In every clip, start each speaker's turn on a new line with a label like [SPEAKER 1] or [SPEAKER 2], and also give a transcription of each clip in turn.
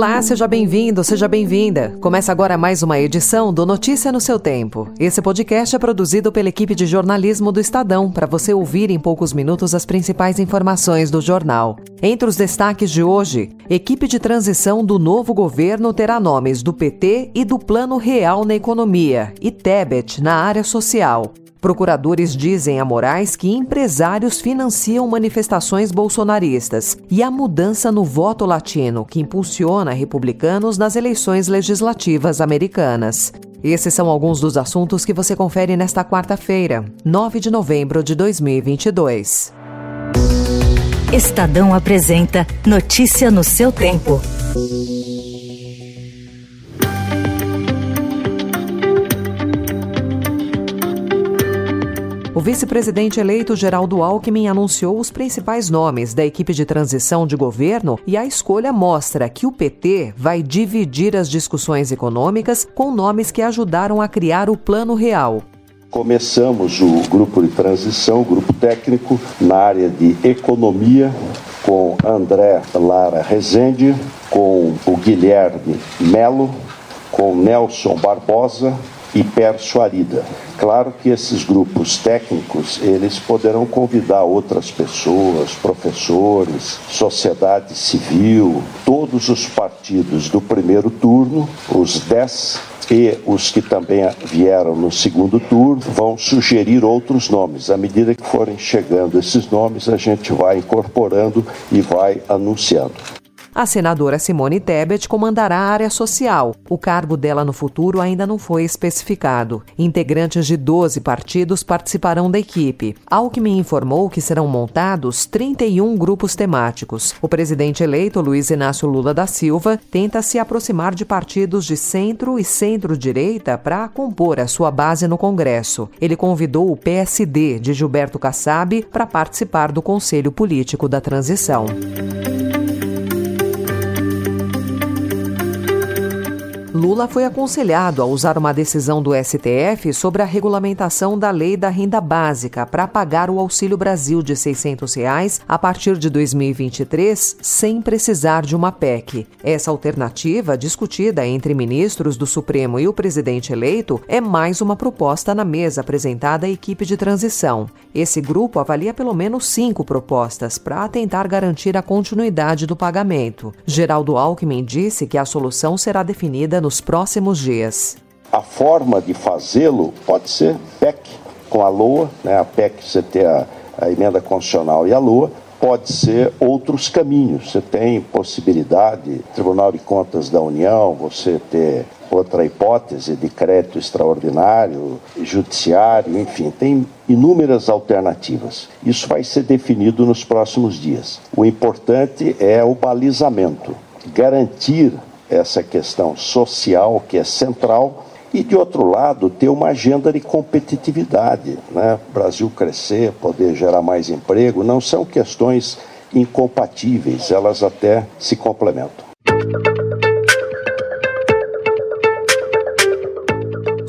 [SPEAKER 1] Olá, seja bem-vindo, seja bem-vinda. Começa agora mais uma edição do Notícia no seu Tempo. Esse podcast é produzido pela equipe de jornalismo do Estadão para você ouvir em poucos minutos as principais informações do jornal. Entre os destaques de hoje, equipe de transição do novo governo terá nomes do PT e do Plano Real na Economia e Tebet na área social. Procuradores dizem a Moraes que empresários financiam manifestações bolsonaristas e a mudança no voto latino que impulsiona republicanos nas eleições legislativas americanas. Esses são alguns dos assuntos que você confere nesta quarta-feira, 9 de novembro de 2022.
[SPEAKER 2] Estadão apresenta Notícia no seu tempo.
[SPEAKER 1] O vice-presidente eleito Geraldo Alckmin anunciou os principais nomes da equipe de transição de governo e a escolha mostra que o PT vai dividir as discussões econômicas com nomes que ajudaram a criar o Plano Real.
[SPEAKER 3] Começamos o grupo de transição, grupo técnico, na área de economia, com André Lara Rezende, com o Guilherme Melo, com Nelson Barbosa e Perso Arida. Claro que esses grupos técnicos, eles poderão convidar outras pessoas, professores, sociedade civil, todos os partidos do primeiro turno, os dez e os que também vieram no segundo turno vão sugerir outros nomes. À medida que forem chegando esses nomes, a gente vai incorporando e vai anunciando.
[SPEAKER 1] A senadora Simone Tebet comandará a área social. O cargo dela no futuro ainda não foi especificado. Integrantes de 12 partidos participarão da equipe. Alckmin informou que serão montados 31 grupos temáticos. O presidente eleito, Luiz Inácio Lula da Silva, tenta se aproximar de partidos de centro e centro-direita para compor a sua base no Congresso. Ele convidou o PSD de Gilberto Kassab para participar do Conselho Político da Transição. Lula foi aconselhado a usar uma decisão do STF sobre a regulamentação da lei da renda básica para pagar o Auxílio Brasil de 600 reais a partir de 2023, sem precisar de uma PEC. Essa alternativa, discutida entre ministros do Supremo e o presidente eleito, é mais uma proposta na mesa apresentada à equipe de transição. Esse grupo avalia pelo menos cinco propostas para tentar garantir a continuidade do pagamento. Geraldo Alckmin disse que a solução será definida nos próximos dias.
[SPEAKER 3] A forma de fazê-lo pode ser PEC, com a LOA, né? a PEC você tem a, a emenda constitucional e a LOA, pode ser outros caminhos. Você tem possibilidade, Tribunal de Contas da União, você ter outra hipótese de crédito extraordinário, judiciário, enfim, tem inúmeras alternativas. Isso vai ser definido nos próximos dias. O importante é o balizamento, garantir essa questão social que é central e de outro lado ter uma agenda de competitividade, né? Brasil crescer, poder gerar mais emprego, não são questões incompatíveis, elas até se complementam.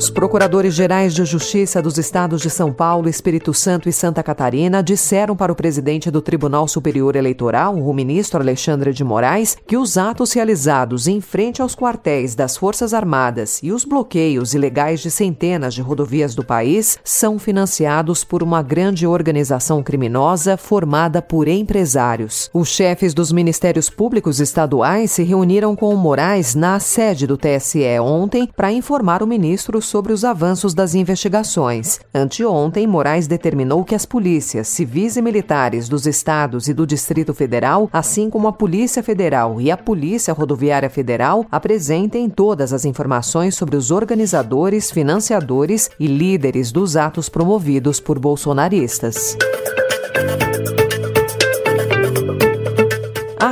[SPEAKER 1] Procuradores-gerais de Justiça dos estados de São Paulo, Espírito Santo e Santa Catarina disseram para o presidente do Tribunal Superior Eleitoral, o ministro Alexandre de Moraes, que os atos realizados em frente aos quartéis das Forças Armadas e os bloqueios ilegais de centenas de rodovias do país são financiados por uma grande organização criminosa formada por empresários. Os chefes dos ministérios públicos estaduais se reuniram com o Moraes na sede do TSE ontem para informar o ministro sobre os avanços das investigações. Anteontem, Moraes determinou que as polícias civis e militares dos estados e do Distrito Federal, assim como a Polícia Federal e a Polícia Rodoviária Federal, apresentem todas as informações sobre os organizadores, financiadores e líderes dos atos promovidos por bolsonaristas.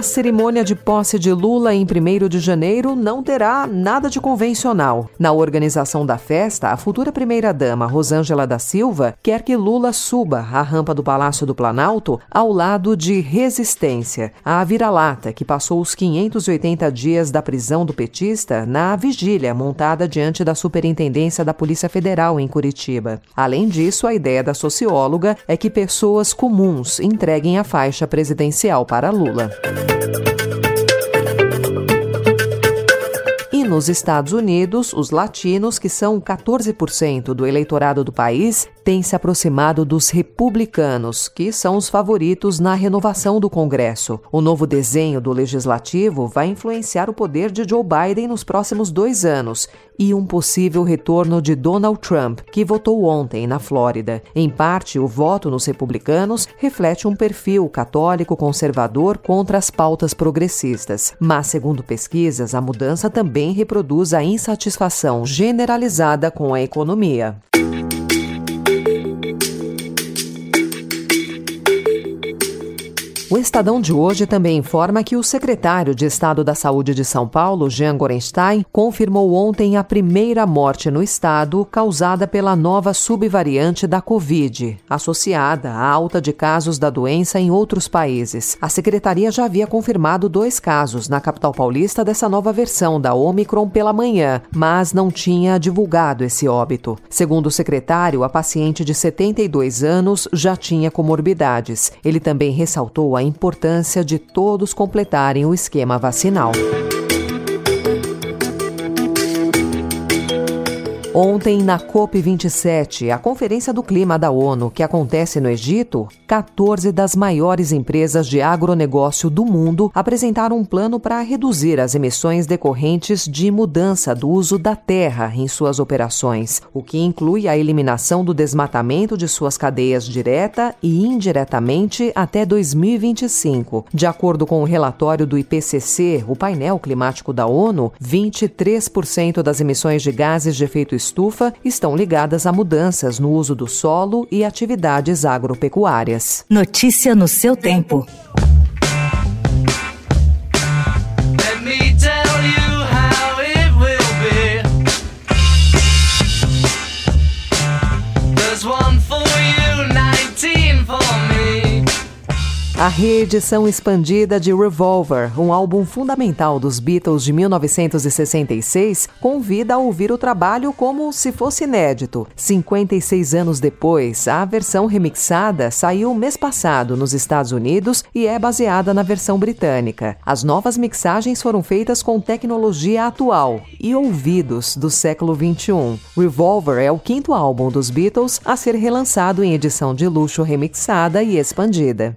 [SPEAKER 1] A cerimônia de posse de Lula em 1 de janeiro não terá nada de convencional. Na organização da festa, a futura primeira-dama, Rosângela da Silva, quer que Lula suba a rampa do Palácio do Planalto ao lado de Resistência, a vira-lata que passou os 580 dias da prisão do petista na vigília montada diante da Superintendência da Polícia Federal em Curitiba. Além disso, a ideia da socióloga é que pessoas comuns entreguem a faixa presidencial para Lula. E nos Estados Unidos, os latinos, que são 14% do eleitorado do país, têm se aproximado dos republicanos, que são os favoritos na renovação do Congresso. O novo desenho do legislativo vai influenciar o poder de Joe Biden nos próximos dois anos e um possível retorno de Donald Trump, que votou ontem na Flórida. Em parte, o voto nos republicanos reflete um perfil católico conservador contra as pautas progressistas. Mas, segundo pesquisas, a mudança também reproduz a insatisfação generalizada com a economia. O Estadão de hoje também informa que o secretário de Estado da Saúde de São Paulo, Jean Gorenstein, confirmou ontem a primeira morte no estado causada pela nova subvariante da Covid, associada à alta de casos da doença em outros países. A secretaria já havia confirmado dois casos na capital paulista dessa nova versão da Omicron pela manhã, mas não tinha divulgado esse óbito. Segundo o secretário, a paciente de 72 anos já tinha comorbidades. Ele também ressaltou a a importância de todos completarem o esquema vacinal. Ontem, na COP27, a Conferência do Clima da ONU, que acontece no Egito, 14 das maiores empresas de agronegócio do mundo apresentaram um plano para reduzir as emissões decorrentes de mudança do uso da terra em suas operações, o que inclui a eliminação do desmatamento de suas cadeias direta e indiretamente até 2025. De acordo com o relatório do IPCC, o painel climático da ONU, 23% das emissões de gases de efeito estufa estão ligadas a mudanças no uso do solo e atividades agropecuárias.
[SPEAKER 2] Notícia no seu tempo.
[SPEAKER 1] A reedição expandida de Revolver, um álbum fundamental dos Beatles de 1966, convida a ouvir o trabalho como se fosse inédito. 56 anos depois, a versão remixada saiu mês passado nos Estados Unidos e é baseada na versão britânica. As novas mixagens foram feitas com tecnologia atual e ouvidos do século 21. Revolver é o quinto álbum dos Beatles a ser relançado em edição de luxo remixada e expandida.